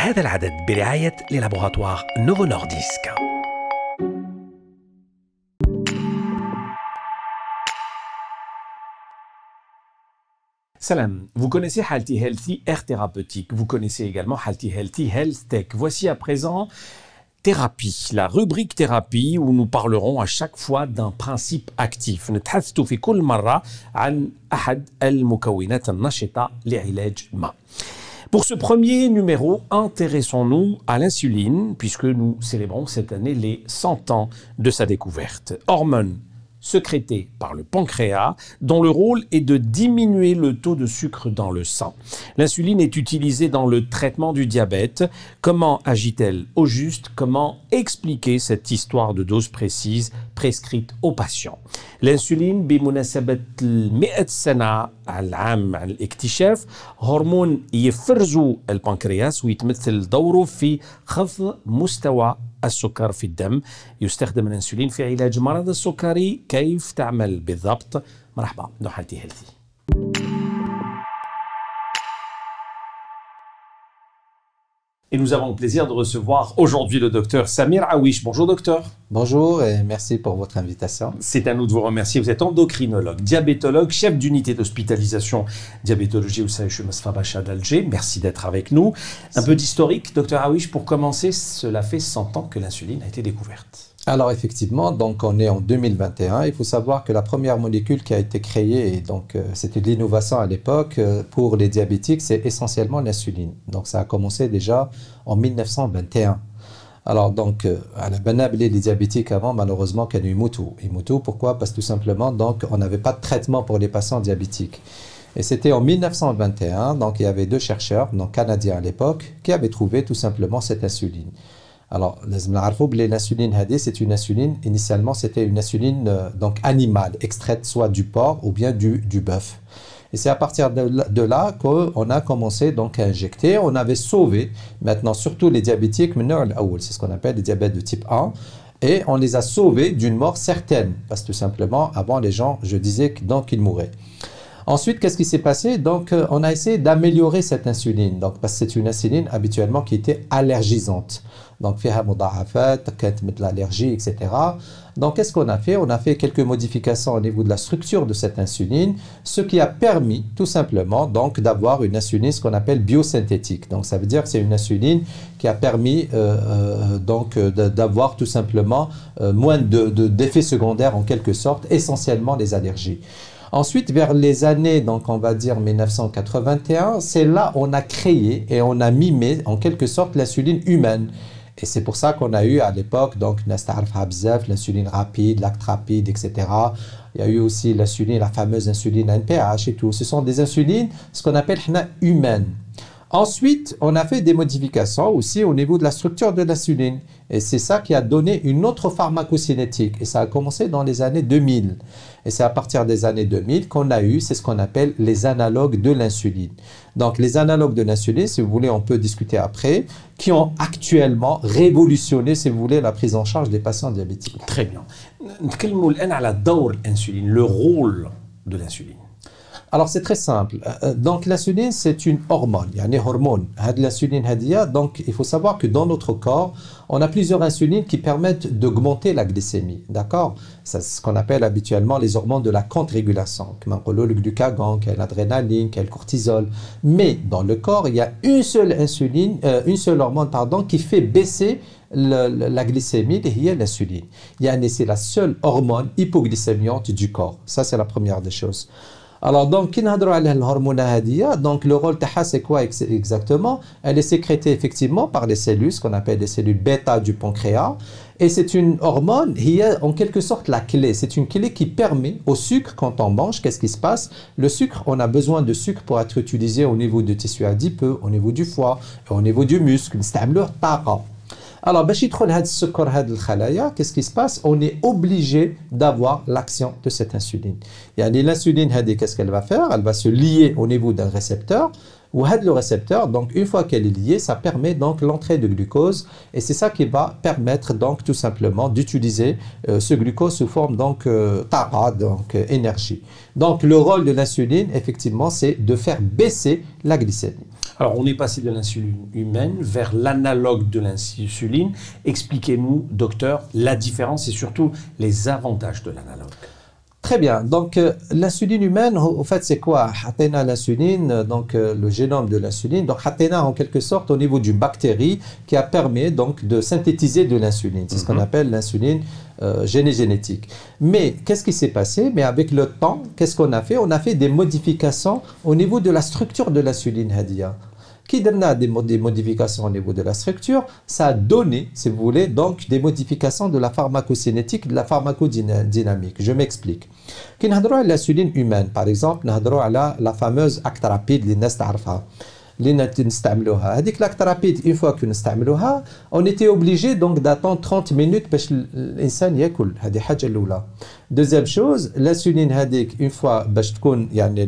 هذا العدد برعاية للابوغاتوار نوفو نورديسك Salam, vous connaissez Halti Healthy Air Thérapeutique, vous connaissez également Halti Healthy Health Tech. Voici à présent Thérapie, la rubrique thérapie où nous parlerons à chaque fois d'un principe actif. نتحدث في كل مرة عن أحد المكونات النشطة لعلاج ما. pour ce premier numéro, intéressons-nous à l'insuline, puisque nous célébrons cette année les 100 ans de sa découverte. Hormone sécrétée par le pancréas, dont le rôle est de diminuer le taux de sucre dans le sang. L'insuline est utilisée dans le traitement du diabète. Comment agit-elle au juste Comment expliquer cette histoire de dose précise prescrite aux patients L'insuline, بمناسبة 100 سنة العام عن الاكتشاف هرمون يفرزوا البنكرياس ويتمثل دوره في خفض مستوى السكر في الدم. يستخدم الإنسولين في علاج مرض السكري. كيف تعمل بالضبط؟ مرحبا نحلتي هيلثي Et nous avons le plaisir de recevoir aujourd'hui le docteur Samir Awish. Bonjour docteur. Bonjour et merci pour votre invitation. C'est à nous de vous remercier. Vous êtes endocrinologue, diabétologue, chef d'unité d'hospitalisation diabétologie au CHU Fabacha d'Alger. Merci d'être avec nous. Un peu d'historique, docteur Awish, pour commencer, cela fait 100 ans que l'insuline a été découverte. Alors effectivement, donc on est en 2021. Il faut savoir que la première molécule qui a été créée, donc euh, c'était l'innovation à l'époque euh, pour les diabétiques, c'est essentiellement l'insuline. Donc ça a commencé déjà en 1921. Alors donc euh, à la les diabétiques avant malheureusement a eu Moutou. Et Moutou pourquoi? Parce que tout simplement donc on n'avait pas de traitement pour les patients diabétiques. Et c'était en 1921, donc il y avait deux chercheurs, donc canadiens à l'époque, qui avaient trouvé tout simplement cette insuline. Alors, l'insuline HD, c'est une insuline, initialement, c'était une insuline euh, donc animale, extraite soit du porc ou bien du, du bœuf. Et c'est à partir de là qu'on a commencé donc à injecter. On avait sauvé maintenant surtout les diabétiques c'est ce qu'on appelle les diabètes de type 1. Et on les a sauvés d'une mort certaine. Parce que tout simplement, avant les gens, je disais donc ils mouraient. Ensuite, qu'est-ce qui s'est passé? Donc, euh, on a essayé d'améliorer cette insuline. Donc, parce que c'est une insuline habituellement qui était allergisante. Donc, de l'allergie, etc. Donc, qu'est-ce qu'on a fait? On a fait quelques modifications au niveau de la structure de cette insuline, ce qui a permis tout simplement donc d'avoir une insuline, ce qu'on appelle biosynthétique. Donc, ça veut dire que c'est une insuline qui a permis euh, euh donc euh, d'avoir tout simplement moins d'effets de, de, secondaires en quelque sorte, essentiellement les allergies. Ensuite, vers les années, donc on va dire 1981, c'est là on a créé et on a mimé en quelque sorte l'insuline humaine. Et c'est pour ça qu'on a eu à l'époque, donc, l'insuline rapide, l'acte rapide, etc. Il y a eu aussi l'insuline, la fameuse insuline NPH et tout. Ce sont des insulines, ce qu'on appelle humaines. Ensuite, on a fait des modifications aussi au niveau de la structure de l'insuline. Et c'est ça qui a donné une autre pharmacocinétique. Et ça a commencé dans les années 2000. Et c'est à partir des années 2000 qu'on a eu, c'est ce qu'on appelle les analogues de l'insuline. Donc les analogues de l'insuline, si vous voulez, on peut discuter après, qui ont actuellement révolutionné, si vous voulez, la prise en charge des patients diabétiques. Très bien. Le rôle de l'insuline? Alors c'est très simple. Euh, euh, donc l'insuline c'est une hormone, il y a une hormone. L'insuline donc il faut savoir que dans notre corps, on a plusieurs insulines qui permettent d'augmenter la glycémie, d'accord? C'est ce qu'on appelle habituellement les hormones de la contre-régulation, le glucagon, l'adrénaline, le cortisol. Mais dans le corps, il y a une seule insuline, euh, une seule hormone pardon, qui fait baisser la glycémie, et l'insuline. C'est la seule hormone hypoglycémiante du corps. Ça c'est la première des choses. Alors, donc, donc le rôle de c'est quoi exactement? Elle est sécrétée effectivement par les cellules, ce qu'on appelle les cellules bêta du pancréas. Et c'est une hormone qui est en quelque sorte la clé. C'est une clé qui permet au sucre, quand on mange, qu'est-ce qui se passe? Le sucre, on a besoin de sucre pour être utilisé au niveau du tissu adipeux, au niveau du foie, au niveau du muscle. C'est un alors, qu'est-ce qui se passe? On est obligé d'avoir l'action de cette insuline. L'insuline, qu'est-ce qu'elle va faire? Elle va se lier au niveau d'un récepteur. Ou le récepteur, donc une fois qu'elle est liée, ça permet donc l'entrée de glucose et c'est ça qui va permettre donc tout simplement d'utiliser euh, ce glucose sous forme donc euh, donc euh, énergie. Donc le rôle de l'insuline, effectivement, c'est de faire baisser la glycémie. Alors, on est passé de l'insuline humaine vers l'analogue de l'insuline. Expliquez-nous, docteur, la différence et surtout les avantages de l'analogue. Très bien. Donc, euh, l'insuline humaine, au fait, c'est quoi? Hatena l'insuline, euh, donc euh, le génome de l'insuline. Donc, Hatena, en quelque sorte, au niveau d'une bactérie qui a permis donc de synthétiser de l'insuline. C'est ce qu'on mhm. appelle l'insuline génétique. Mais qu'est-ce qui s'est passé? Mais avec le temps, qu'est-ce qu'on a fait? On a fait des modifications au niveau de la structure de l'insuline Hadia qui donne des, modifications au niveau de la structure, ça a donné, si vous voulez, donc des modifications de la pharmacocinétique, de la pharmacodynamique. Je m'explique. On a l'insuline humaine, par exemple, a la fameuse acte rapide, les اللي نستعملوها هذيك لاكترابيد اون فوا كو نستعملوها اون ايتي اوبليجي دونك داتون 30 مينوت باش الانسان ياكل هذه حاجه الاولى دوزيام شوز لانسولين هذيك اون فوا باش تكون يعني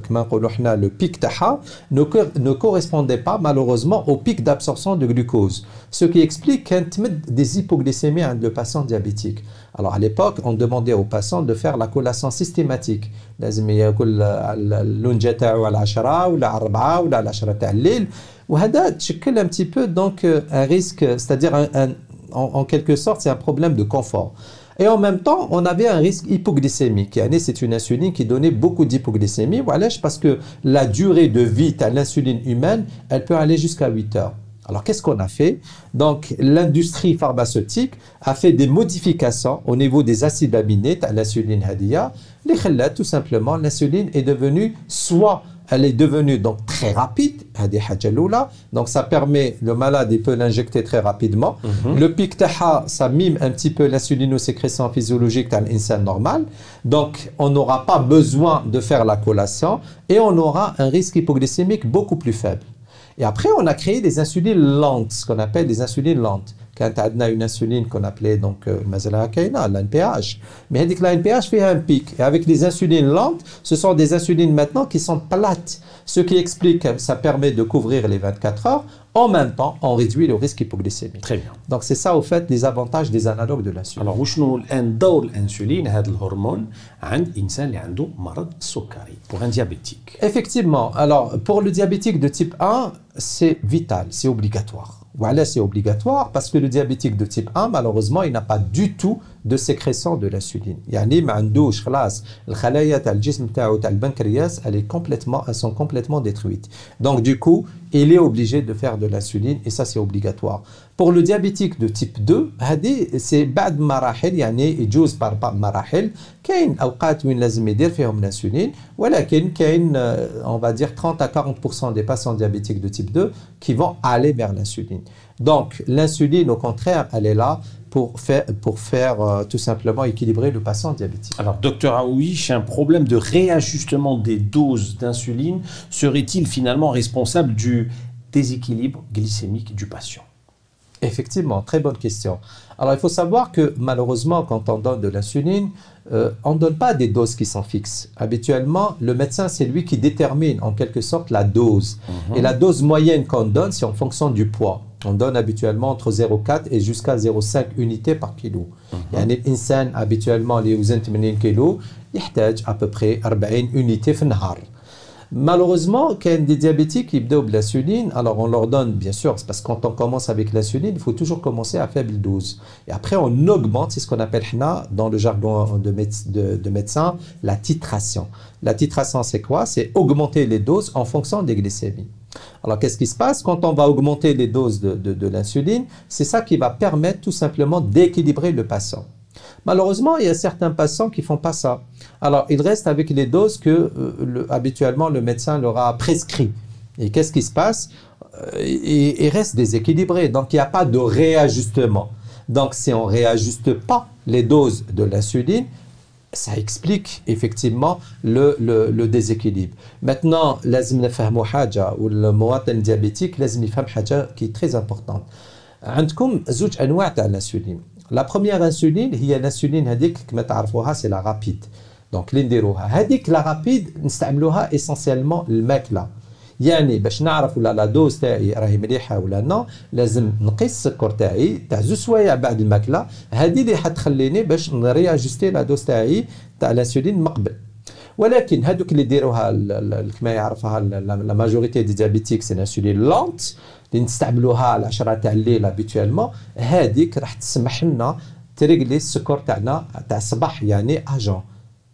كما نقولوا حنا لو بيك تاعها نو كوريسبوندي با مالوروزمون او بيك دابسوربسيون دو جلوكوز سو كي اكسبليك كانت تمد دي زيبوغليسيمي عند لو باسون ديابيتيك Alors à l'époque, on demandait aux patients de faire la collation systématique. لازم ياكل اللون تاعو على 10 ولا على 4 ولا على 10 تاع الليل وهذا تشكل un petit peu donc un risque, c'est-à-dire un, un, en, en quelque sorte c'est un problème de confort. Et en même temps, on avait un risque hypoglycémique. C'est une insuline qui donnait beaucoup d'hypoglycémie. Voilà, parce que la durée de vie de l'insuline humaine, elle peut aller jusqu'à 8 heures. Alors, qu'est-ce qu'on a fait? Donc, l'industrie pharmaceutique a fait des modifications au niveau des acides aminés à l'insuline Hadia. Les tout simplement, l'insuline est devenue soit elle est devenue donc très rapide, donc ça permet, le malade il peut l'injecter très rapidement. Mhm. Le pic ça mime un petit peu l'insulinosécrétion physiologique d'un l'insan normal. Donc on n'aura pas besoin de faire la collation et on aura un risque hypoglycémique beaucoup plus faible. Et après, on a créé des insulines lentes, ce qu'on appelle des insulines lentes. Quand on a une insuline qu'on appelait donc euh, l'NPH. Mais l'NPH fait un pic. Et avec les insulines lentes, ce sont des insulines maintenant qui sont plates. Ce qui explique que ça permet de couvrir les 24 heures. En même temps, on réduit le risque hypoglycémique. Très bien. Donc c'est ça au fait les avantages des analogues de l'insuline. Alors, وشنو دور الانسولين هذا الهرمون عند انسان اللي عنده مرض السكري pour un diabétique Effectivement. Alors pour le diabétique de type 1, c'est vital, c'est obligatoire. Voilà, c'est obligatoire parce que le diabétique de type 1, malheureusement, il n'a pas du tout de sécrétion de l'insuline. يعني ما عندوش خلاص الخلايا تاع الجسم تاعو تاع البنكرياس elles, est complètement, elles sont complètement détruites. Donc du coup, il est obligé de faire de l'insuline et ça c'est obligatoire. Pour le diabétique de type 2 هذه c'est بعد مراحل يعني يجوز par مراحل كاين اوقات وين لازم يدير فيهم الانسولين ولكن كاين on va dire 30 à 40% des patients diabétiques de type 2 qui vont aller vers l'insuline. Donc l'insuline au contraire, elle est là pour faire, pour faire euh, tout simplement équilibrer le patient diabétique. Alors, docteur Aouiche, un problème de réajustement des doses d'insuline serait-il finalement responsable du déséquilibre glycémique du patient? Effectivement, très bonne question. Alors, il faut savoir que malheureusement, quand on donne de l'insuline, euh, on ne donne pas des doses qui sont fixes. Habituellement, le médecin, c'est lui qui détermine en quelque sorte la dose. Mhm. Et la dose moyenne qu'on donne, c'est en fonction du poids. On donne habituellement entre 0,4 et jusqu'à 0,5 unités par kilo. يعني الإنسان habituellement اللي وزن 80 كيلو يحتاج à peu près 40 unités في النهار. Malheureusement, quand des diabétiques ils de l'insuline, alors on leur donne, bien sûr, c'est parce que quand on commence avec l'insuline, il faut toujours commencer à faible dose. Et après, on augmente, c'est ce qu'on appelle dans le jargon de, de, de médecin, la titration. La titration, c'est quoi C'est augmenter les doses en fonction des glycémies. Alors, qu'est-ce qui se passe quand on va augmenter les doses de, l'insuline? C'est ça qui va permettre tout simplement d'équilibrer le patient. Malheureusement, il y a certains patients qui font pas ça. Alors, ils restent avec les doses que euh, habituellement le médecin leur a prescrit. Et qu'est-ce qui se passe? Euh, Ils restent déséquilibrés. Donc, il n'y a pas de réajustement. Donc, si on réajuste pas les doses de l'insuline, ça explique effectivement le, le, le déséquilibre. Maintenant, لازم نفهموا حاجة والمواطن الديابيتيك لازم يفهم حاجة qui est très importante. عندكم زوج أنواع تاع الانسولين. La première insuline هي الانسولين هذيك كما تعرفوها c'est la rapide. Donc اللي نديروها هذيك la rapide نستعملوها essentiellement الماكلة. يعني باش نعرف ولا لا دوز تاعي راهي مليحة ولا نو لازم نقيس السكر تاعي تاع زوج سوايع بعد الماكلة. هذه اللي حتخليني باش نرياجستي لا دوز تاعي تاع الانسولين مقبل ولكن هذوك اللي يديروها كما يعرفها لا ماجوريتي دي ديابيتيك سي انسولين لونت اللي نستعملوها على 10 تاع الليل ابيتوالمون هذيك راح تسمح لنا تريغلي السكر تاعنا تاع الصباح يعني اجون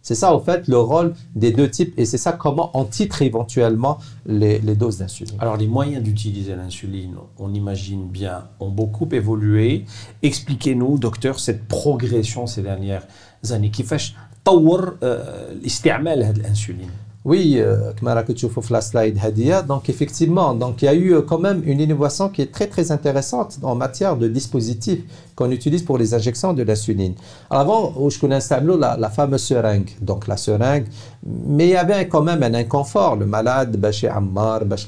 C'est ça, au fait, le rôle des deux types. Et c'est ça comment on titre éventuellement les, doses d'insuline. Alors, les moyens d'utiliser l'insuline, on imagine bien, ont beaucoup évolué. Expliquez-nous, docteur, cette progression ces dernières années. Qui fait l'utilisation euh, de l'insuline oui, euh, la slide Hadia. Donc effectivement, donc il y a eu euh, quand même une innovation qui est très très intéressante en matière de dispositifs qu'on utilise pour les injections de l'insuline. Avant, je connais la, la fameuse seringue, donc la seringue, mais il y avait quand même un inconfort. Le malade, Baché Ammar, Bach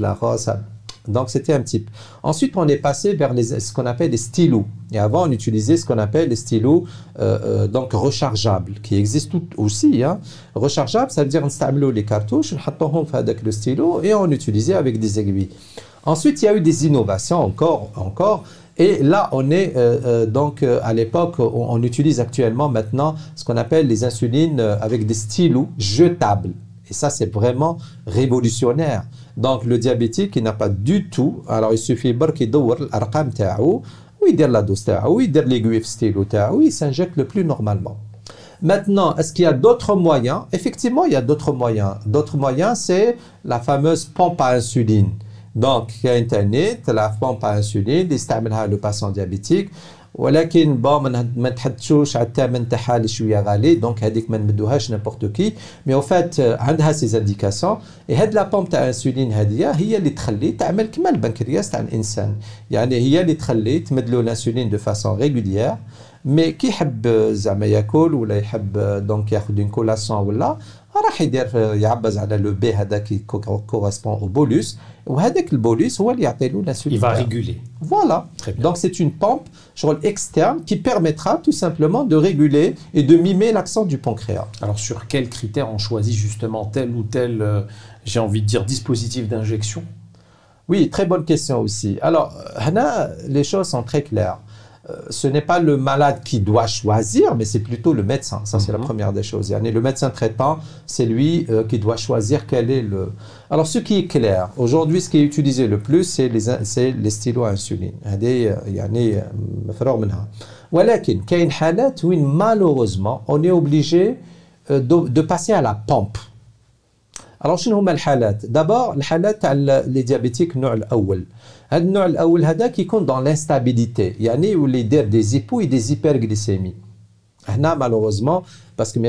donc c'était un type. Ensuite, on est passé vers ce qu'on appelle des stylos. Et avant, on utilisait ce qu'on appelle les stylos euh, euh, donc rechargeables, qui existent aussi. Hein. Rechargeables, ça veut dire on les cartouches, on avec le stylo et on utilisait avec des aiguilles. Ensuite, il y a eu des innovations encore, encore. Et là, on est euh, donc à l'époque, on, on, utilise actuellement maintenant ce qu'on appelle les insulines avec des stylos jetables. Et ça, c'est vraiment révolutionnaire. Donc le diabétique, il n'a pas du tout. Alors il suffit qu'il d'ouvre l'arqam ta'ou, ou il la dose ta'ou, ou il l'aiguille stylo ta'ou, il s'injecte le plus normalement. Maintenant, est-ce qu'il y a d'autres moyens? Effectivement, il y a d'autres moyens. D'autres moyens, c'est la fameuse pompe à insuline. Donc, il y a Internet, la pompe à insuline, il le patient diabétique. ولكن بون ما نتحدثوش على الثمن تاعها اللي شوية غالي. دونك هذيك ما نمدوهاش نيمبورت كي مي أو فات عندها سي زانديكاسيون اي هاد لا بومب تاع انسولين هذه هي اللي تخلي تعمل كما البنكرياس تاع الإنسان. يعني هي اللي تخلي تمد له الانسولين دو فاسون ريغوليير مي كي يحب زعما ياكل ولا يحب دونك ياخذ اون كولاسيون ولا راح يدير يعبز على لو بي هذاك كورسبون أو بولوس وهذاك البولوس هو اللي يعطي له l'insuline. Il va réguler. Voilà. Donc c'est une pompe rôle externe qui permettra tout simplement de réguler et de mimer l'accent du pancréas. Alors sur quels critères on choisit justement tel ou tel, euh, j'ai envie de dire, dispositif d'injection Oui, très bonne question aussi. Alors, Hana, les choses sont très claires. Euh, ce n'est pas le malade qui doit choisir, mais c'est plutôt le médecin. Ça, c'est la mhm. première des choses. Le médecin traitant, c'est lui euh, qui doit choisir quel est le. Alors, ce qui est clair, aujourd'hui, ce qui est utilisé le plus, c'est les, les stylos à insuline. malheureusement, on est obligé euh, de, de passer à la pompe. Alors, شنو هما الحالات؟ D'abord, الحالات تاع les diabétiques النوع الأول. هذا النوع الأول هذا كيكون دون لانستابيليتي يعني يولي يدير دي زيبو دي زيبرغليسيمي هنا Là, malheureusement, parce que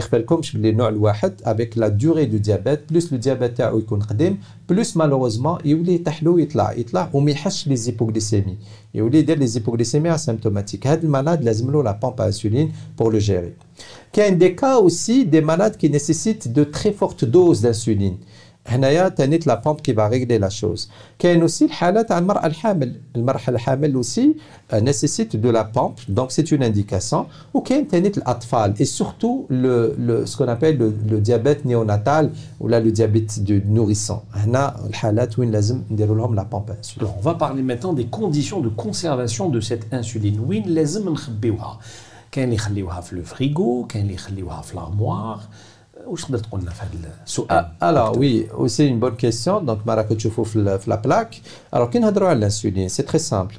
je les avec la durée du diabète, plus le diabète à plus malheureusement, il y a les hypoglycémies. Il y a les hypoglycémies asymptomatiques. Le malade, il a la pompe à insuline pour le gérer. Il y a des cas aussi des malades qui nécessitent de très fortes doses d'insuline. هنايا تانيت لا بومب كي فا لا شوز كاين اوسي الحاله تاع المراه الحامل المراه الحامل اوسي نيسيسيت دو لا بومب دونك سي اون انديكاسيون وكاين تانيت الاطفال اي سورتو لو لو سكون ابل لو ديابيت نيوناتال ولا لو ديابيت دو نوريسون هنا الحالات وين لازم نديروا لهم لا بومب انسولين on va parler maintenant des conditions de conservation de cette insuline وين لازم نخبيوها كاين اللي يخليوها في لو فريغو كاين اللي يخليوها في لارموار ah, alors oui, c'est une bonne question. Donc, la plaque. Alors, a l'insuline C'est très simple.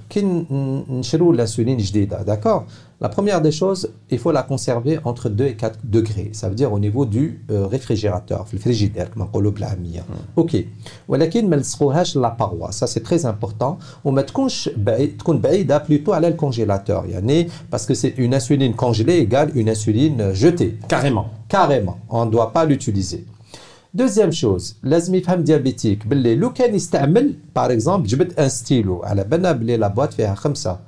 L'insuline d'accord? la première des choses, il faut la conserver entre 2 et 4 degrés. Ça veut dire au niveau du euh, réfrigérateur, le frigidaire, comme on dit Ok. ولكن ما نلصقوهاش la paroi. Ça c'est très important. وما تكونش تكون بعيدة plutôt à le congélateur. يعني parce que c'est une insuline congelée égale une insuline jetée. Carrément. Carrément. On ne doit pas l'utiliser. Deuxième chose, لازم يفهم diabétique باللي لو كان يستعمل par exemple جبت un stylo على بالنا باللي la boîte فيها خمسة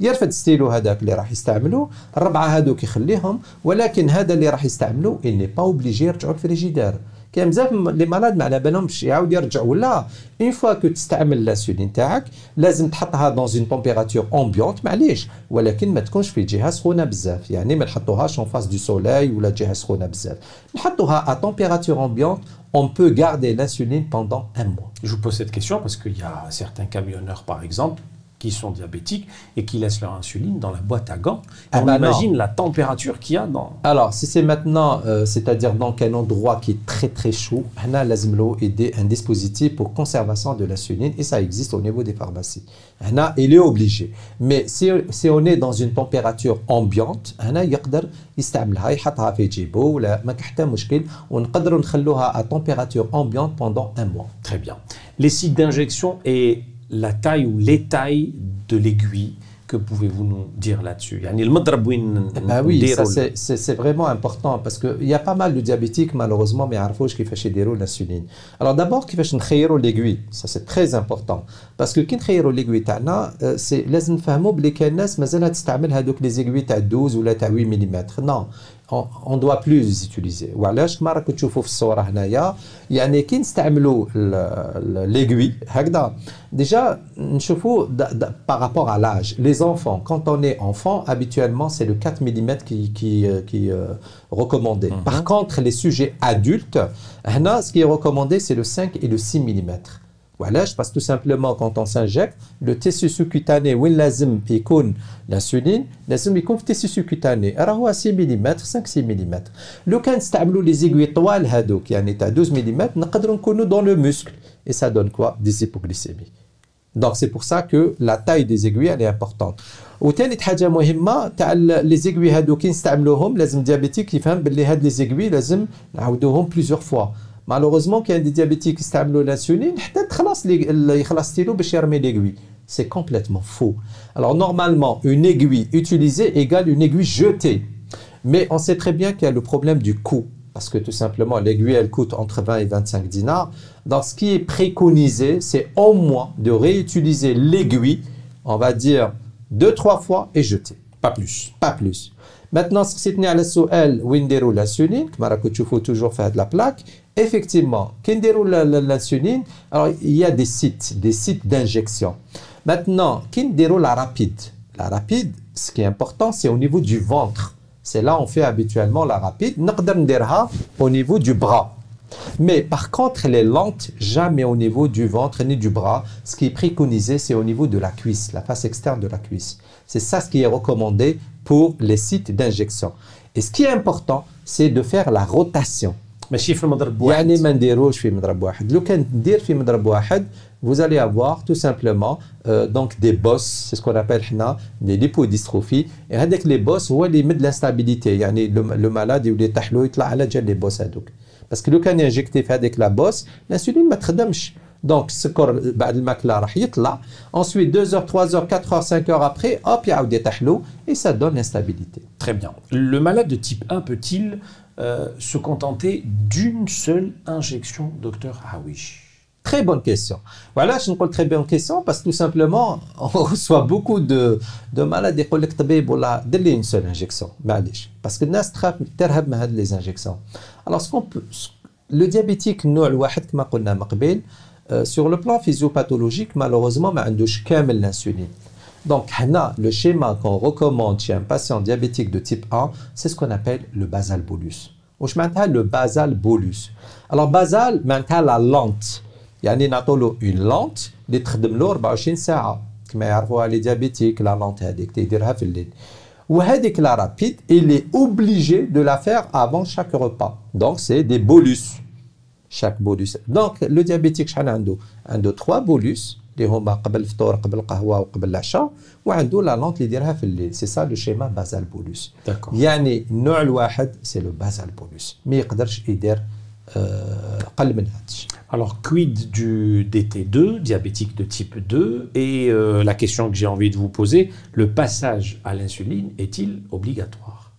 يرفد ستيلو هذاك اللي راح يستعملو الربعه هذوك يخليهم ولكن هذا اللي راح يستعملو اني با اوبليجي يرجعوا الفريجيدار كاين بزاف لي مالاد ما على بالهمش يعاود يرجع ولا اون فوا كو تستعمل لاسولين تاعك لازم تحطها دون اون تمبيراتور امبيونت معليش ولكن ما تكونش في جهه سخونه بزاف يعني ما نحطوهاش اون فاس دو سولاي ولا جهه سخونه بزاف نحطوها ا تمبيراتور امبيونت on peut garder l'insuline pendant un mois. Je vous pose cette question parce qu'il y a certains camionneurs, par exemple, qui sont diabétiques et qui laissent leur insuline dans la boîte à gants. Ah on bah non. imagine la température qu'il y a dans. Alors, si c'est maintenant, euh, c'est-à-dire dans un endroit qui est très très chaud, on a l'azmlo aider un dispositif pour conservation de l'insuline et ça existe au niveau des pharmacies. On a, il est obligé. Mais si, si on est dans une température ambiante, on a يقدر يستعملها يحطها في جيبه ولا ما كان حتى مشكل ونقدروا نخلوها à température ambiante pendant un mois. Très bien. Les sites d'injection et la taille ou les tailles de l'aiguille que pouvez-vous nous dire là-dessus? Bah Oui, ah c'est vraiment important parce qu'il y a pas mal de diabétiques, malheureusement, mais Arfouj qui fait des rôles d'insuline. Alors d'abord, qui fait l'aiguille, ça c'est très important. Parce que quand on l'aiguille, euh, c'est les gens qui les aiguilles à 12 ou à 8 mm. Non, on, on doit plus les utiliser. وعلاش كما راكم تشوفوا في الصورة هنايا يعني كي نستعملوا ال- ال- l'aiguille هكذا déjà نشوفوا د- د- par rapport à l'âge. Les enfants, quand on est enfant, habituellement c'est le 4 mm qui, qui, euh, qui est euh, recommandé. Par contre, les sujets adultes, هنا, ce qui est recommandé c'est le 5 et le 6 mm. وعلاش parce que tout simplement quand on s'injecte le tissu sous-cutané وين لازم يكون l'insuline لازم يكون في التيسيو sous-cutané راه هو 6 ملم 5 6 ملم لو كان نستعملوا لي زيغوي طوال هذوك يعني تاع 12 ملم نقدروا نكونوا dans le muscle et ça donne quoi des hypoglycémies donc c'est pour ça que la taille des aiguilles elle est importante وثالث حاجه مهمه تاع لي زيغوي هادو كي نستعملوهم لازم ديابيتيك يفهم باللي هاد لي زيغوي لازم نعاودوهم بليزيور فوا Malheureusement, quand des diabétiques utilisent l'insuline, c'est complètement faux. Alors normalement, une aiguille utilisée égale une aiguille jetée. Mais on sait très bien qu'il y a le problème du coût. Parce que tout simplement, l'aiguille, elle coûte entre 20 et 25 dinars. Donc ce qui est préconisé, c'est au moins de réutiliser l'aiguille, on va dire, deux, trois fois et jeter. Pas plus. Pas plus. Maintenant, ce qui s'est tenu à la souelle, Windero, l'insuline, que vous toujours fait de la plaque, Effectivement, Kinderou la, la, la sunine, alors il y a des sites, des sites d'injection. Maintenant, Kinderou la rapide? La rapide, ce qui est important, c'est au niveau du ventre. C'est là on fait habituellement la rapide. au niveau du bras. Mais par contre, elle est lente, jamais au niveau du ventre ni du bras. Ce qui est préconisé, c'est au niveau de la cuisse, la face externe de la cuisse. C'est ça ce qui est recommandé pour les sites d'injection. Et ce qui est important, c'est de faire la rotation. ماشي في المضرب واحد. يعني ما نديروش في مضرب واحد لو كان ندير في مضرب واحد vous allez avoir tout simplement euh, donc des bosses c'est ce qu'on appelle حنا des lipodystrophies et هذاك les bosses هو اللي يمد l'instabilité يعني لو malade يولي يطيح له يطلع على جال les bosses هذوك باسكو لو كان انجكتي في هذيك لا بوس الانسولين ما تخدمش دونك السكر بعد الماكله راح يطلع ensuite 2 heures 3 heures 4 heures 5 heures après hop يعاود يطيح له et ça donne l'instabilité Très bien. Le malade de type 1 peut-il euh, se contenter d'une seule injection, docteur Hawish Très bonne question. Voilà, je une très bonne question parce que tout simplement, on reçoit beaucoup de, malades qui collectent dès une seule injection. Parce que nas les injections. Alors, ce qu'on peut, le diabétique, euh, sur le plan physiopathologique, malheureusement, il a l'insuline. Donc, هنا, le schéma qu'on recommande chez un patient diabétique de type 1, c'est ce qu'on appelle le basal bolus. واش معناتها le basal bolus Alors, basal معناتها la lente. يعني نعطوا له une lente اللي تخدم له 24 ساعة كما يعرفوها لي ديابيتيك لا لونت هذيك تيديرها في الليل. وهذيك la rapide, il est obligé de la faire avant chaque repas. Donc, c'est des bolus. chaque bolus. Donc, le diabétique شحال عنده؟ عنده 3 bolus اللي هما قبل الفطور قبل القهوة وقبل العشاء وعنده لا لونت اللي يديرها في الليل. سي سا لو شيما بازال بولوس. D'accord. يعني النوع الواحد سي لو بازال بولوس. ما يقدرش يدير آه، اقل من هذا الشيء. Alors, quid du DT2, diabétique de type 2 Et euh, la question que j'ai envie de vous poser, le passage à l'insuline est-il obligatoire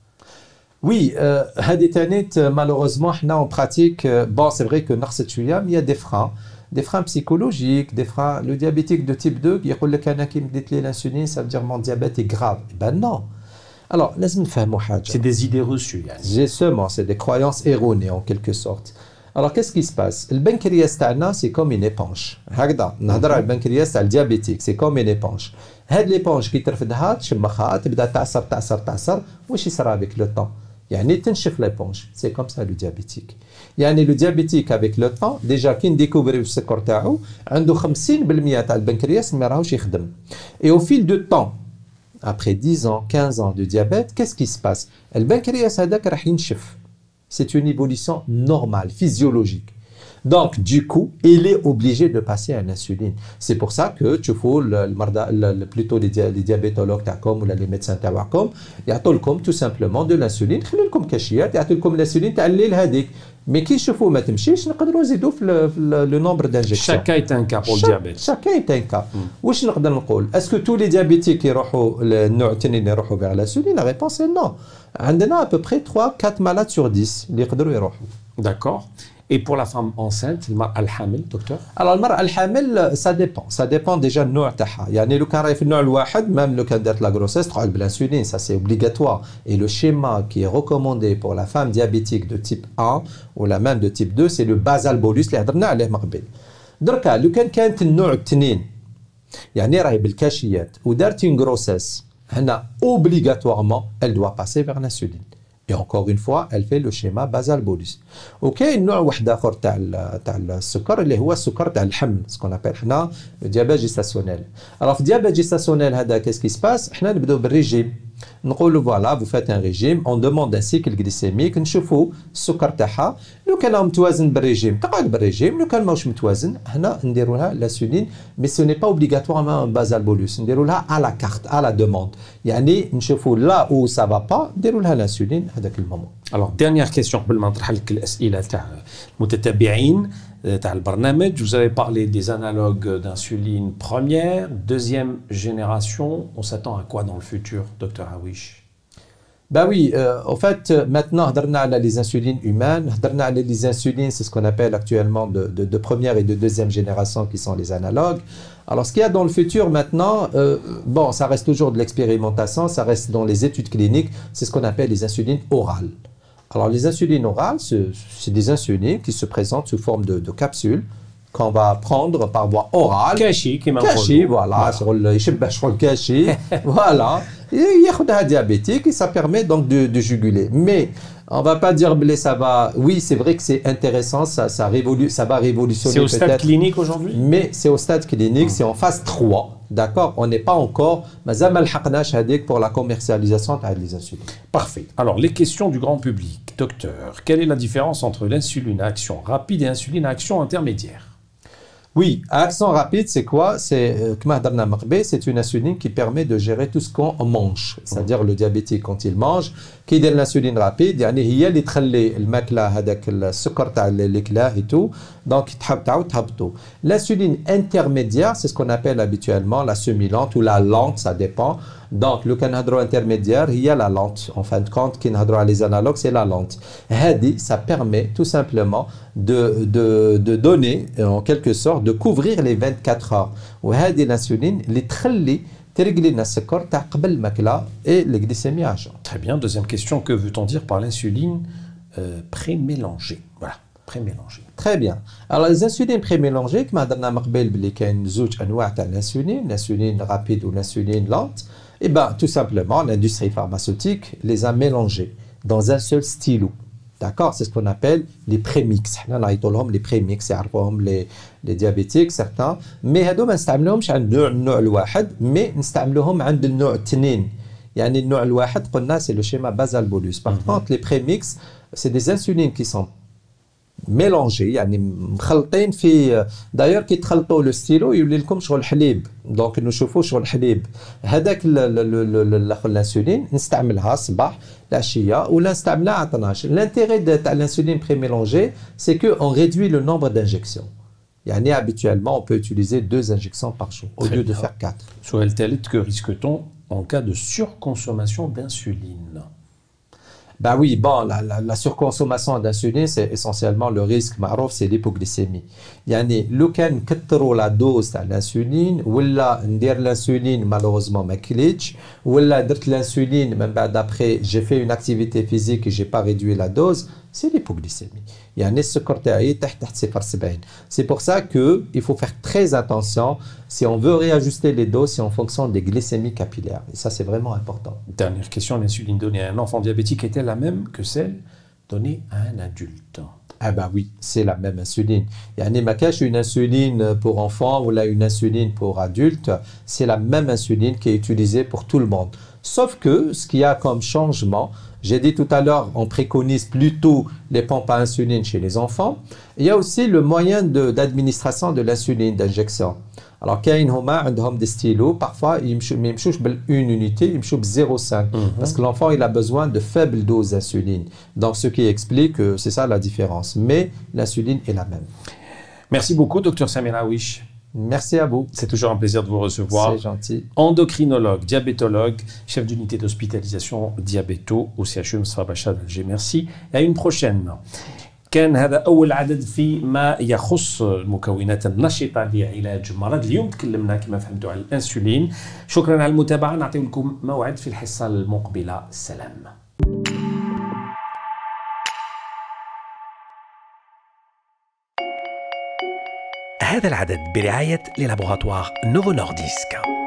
Oui, euh, هذه تانيت malheureusement حنا on pratique euh, bon c'est vrai que نقصت شويه mais il y a des freins des freins psychologiques, des freins. Le diabétique de type 2, qui dit l'insuline, ça veut dire mon diabète est grave. Eh ben non. Alors, c'est des idées reçues. Justement, c'est des croyances erronées en quelque sorte. Alors, qu'est-ce qui se passe? Le pancréas c'est comme une éponge. Hagda, le pancréas le diabétique, c'est comme une éponge. Qui تعصر واش يصرى بك لو طون يعني تنشف ليبونج سي كوم سا لو ديابيتيك يعني لو ديابيتيك افيك لو طون ديجا كي نديكوفريو السكر تاعو عنده 50% تاع البنكرياس ما راهوش يخدم اي او فيل دو طون après 10 ans 15 ans de diabète qu'est-ce qui se passe البنكرياس هذاك راح ينشف c'est une évolution normale physiologique donc, du coup, il est obligé de passer à l'insuline. C'est pour ça que tu fais le, le, plutôt les, les diabétologues ou les médecins تاعكم يعطولكم tout simplement de l'insuline يخلي لكم كاشيات يعطولكم l'insuline تاع الليل هذيك مي كي يشوفوا ما تمشيش نقدروا نزيدوا في لو نومبر دانجيكسيون شاكا est un cas pour le diabète شاكا est un cas واش نقدر نقول اسكو تو لي ديابيتيك يروحوا النوع الثاني يروحوا vers l'insuline la réponse est non عندنا à peu près 3 4 malades sur 10 اللي يقدروا يروحوا D'accord. Et pour la femme enceinte, al-hamil, docteur Alors, المرأة الحامل ça dépend ça dépend déjà النوع تاعها يعني لو كان راهي في النوع الواحد même لو كان دارت la grossesse تقعد بالانسولين ça c'est obligatoire et le schéma qui est recommandé pour la femme diabétique de type 1 ou la même de type 2 c'est le basal bolus اللي هضرنا عليه من قبل دركا لو كان كانت النوع التنين يعني راهي بالكاشيات ودارت une grossesse هنا obligatoirement elle doit passer vers l'insuline Et encore une fois, elle fait le schéma basal bolus. وكاين نوع واحد اخر تاع تاع السكر اللي هو السكر تاع الحمل سكون ابل حنا ديابيت جيستاسيونيل. Alors في ديابيت جيستاسيونيل هذا كيس كي سباس حنا نبداو بالريجيم نقولوا فوالا فو فات ان ريجيم اون دوموند ان سيكل غليسيميك نشوفوا السكر تاعها لو كان متوازن بالريجيم تقعد بالريجيم لو كان ماهوش متوازن هنا نديروا لها لاسولين مي سو ني با اوبليغاتوارمون بازال بولوس نديروا لها على كارت على دوموند يعني نشوفوا لا او سا با با نديروا لها لاسولين هذاك المومون Alors, dernière question قبل ما نطرح لك الاسئله تاع المتتبعين تاع البرنامج vous avez parlé des analogues d'insuline première deuxième génération on s'attend à quoi dans le futur docteur Hawish bah oui, euh, en fait, euh, maintenant, les insulines humaines, les insulines, c'est ce qu'on appelle actuellement de, de, première et de deuxième génération qui sont les analogues. Alors, ce qu'il y a dans le futur maintenant, euh, bon, ça reste toujours de l'expérimentation, ça reste dans les études cliniques, c'est ce qu'on appelle les insulines orales. Alors, les insulines orales, c'est des insulines qui se présentent sous forme de, capsules qu'on va prendre par voie orale. Caché, qui m'a Caché, voilà. Voilà. voilà. Il y a un diabétique et ça permet donc de, juguler. Mais on va pas dire blé, ça va. Oui, c'est vrai que c'est intéressant, ça, ça, révolu, ça va révolutionner. C'est au stade clinique aujourd'hui? Mais c'est au stade clinique, ah. c'est en phase 3. D'accord? On n'est pas encore. pour la commercialisation des insulines. Parfait. Alors, les questions du grand public. Docteur, quelle est la différence entre l'insuline à action rapide et l'insuline à action intermédiaire? Oui, accent rapide, c'est quoi? C'est euh, c'est une insuline qui permet de gérer tout ce qu'on mange. C'est-à-dire le diabétique, quand il mange, qui donne l'insuline rapide, il y a les le sucre, et tout. Donc, L'insuline intermédiaire, c'est ce qu'on appelle habituellement la semilante ou la lente, ça dépend. Donc le كنهضروا intermédiaire هي la lente. En fin de compte, كي نهضروا على les analogues, c'est la lente. هذه ça permet tout simplement de, de, de donner en quelque sorte de couvrir les 24 heures. وهذه l'insuline اللي تخلي ترقلي لنا السكر تاع قبل الماكله et الجليسيميا 10. Très bien. Deuxième question. Que veut-on dire par l'insuline euh, pré-mélangée Voilà, pré-mélangée. Très bien. Alors les insulines pré-mélangées كما هضرنا من قبل بلي كاين زوج انواع تاع الانسولين l'insuline rapide ou l'insuline lente Eh bien, tout simplement, l'industrie pharmaceutique les a mélangés dans un seul stylo. D'accord? C'est ce qu'on appelle les prémix. Les prémix, les, les diabétiques, certains. Mais ils mais c'est le schéma basal bolus. Par mhm. contre, les prémix, c'est des insulines qui sont ميلونجي يعني مخلطين في داير كي تخلطوا لو ستيلو يولي لكم شغل حليب دونك نشوفوا شغل حليب هذاك الاخر الانسولين نستعملها الصباح العشيه ولا نستعملها على 12 لانتيغي تاع الانسولين بري ميلونجي سي كو اون ريدوي لو نومبر دانجيكسيون يعني habituellement on peut utiliser deux injections par jour au Très lieu de bien. faire quatre. سؤال ثالث que risque-t-on en cas de surconsommation d'insuline ben oui, bon, la, surconsommation d'insuline, c'est essentiellement le risque marouf, c'est l'hypoglycémie. Il Yani, le can trop la dose de l'insuline, ou là, dire l'insuline, malheureusement, ma clitch, ou là, dire l'insuline, même ben, d'après, j'ai fait une activité physique et j'ai pas réduit la dose, c'est l'hypoglycémie. Il y a un escorte C'est pour ça qu'il faut faire très attention si on veut réajuster les doses, c'est en fonction des glycémies capillaires. Et ça, c'est vraiment important. Dernière question, l'insuline donnée à un enfant diabétique est-elle la même que celle donnée à un adulte? Ah ben oui, c'est la même insuline. Il y a un une insuline pour enfant ou là une insuline pour adulte. C'est la même insuline qui est utilisée pour tout le monde. Sauf que ce qu'il y a comme changement, j'ai dit tout à l'heure, on préconise plutôt les pompes à insuline chez les enfants. Il y a aussi le moyen d'administration de, l'insuline, d'injection. Alors, كاين هما عندهم des stylos, parfois ils ما يمشوش une unité, ils يمشوا 0,5 parce que l'enfant il a besoin de faibles doses d'insuline. Donc ce qui explique que c'est ça la différence, mais l'insuline est la même. Merci beaucoup docteur Samir Awish. Merci à vous. C'est toujours un plaisir de vous recevoir. C'est gentil. Endocrinologue, diabétologue, chef d'unité d'hospitalisation diabéto au CHU Moussa d'Alger. Merci et à une prochaine. كان هذا اول عدد في ما يخص المكونات النشطه لعلاج مرض اليوم تكلمنا كما فهمتوا على الانسولين شكرا على المتابعه نعطي لكم موعد في الحصه المقبله سلام هذا العدد برعاية للابوغاتوار نوفو نورديسك.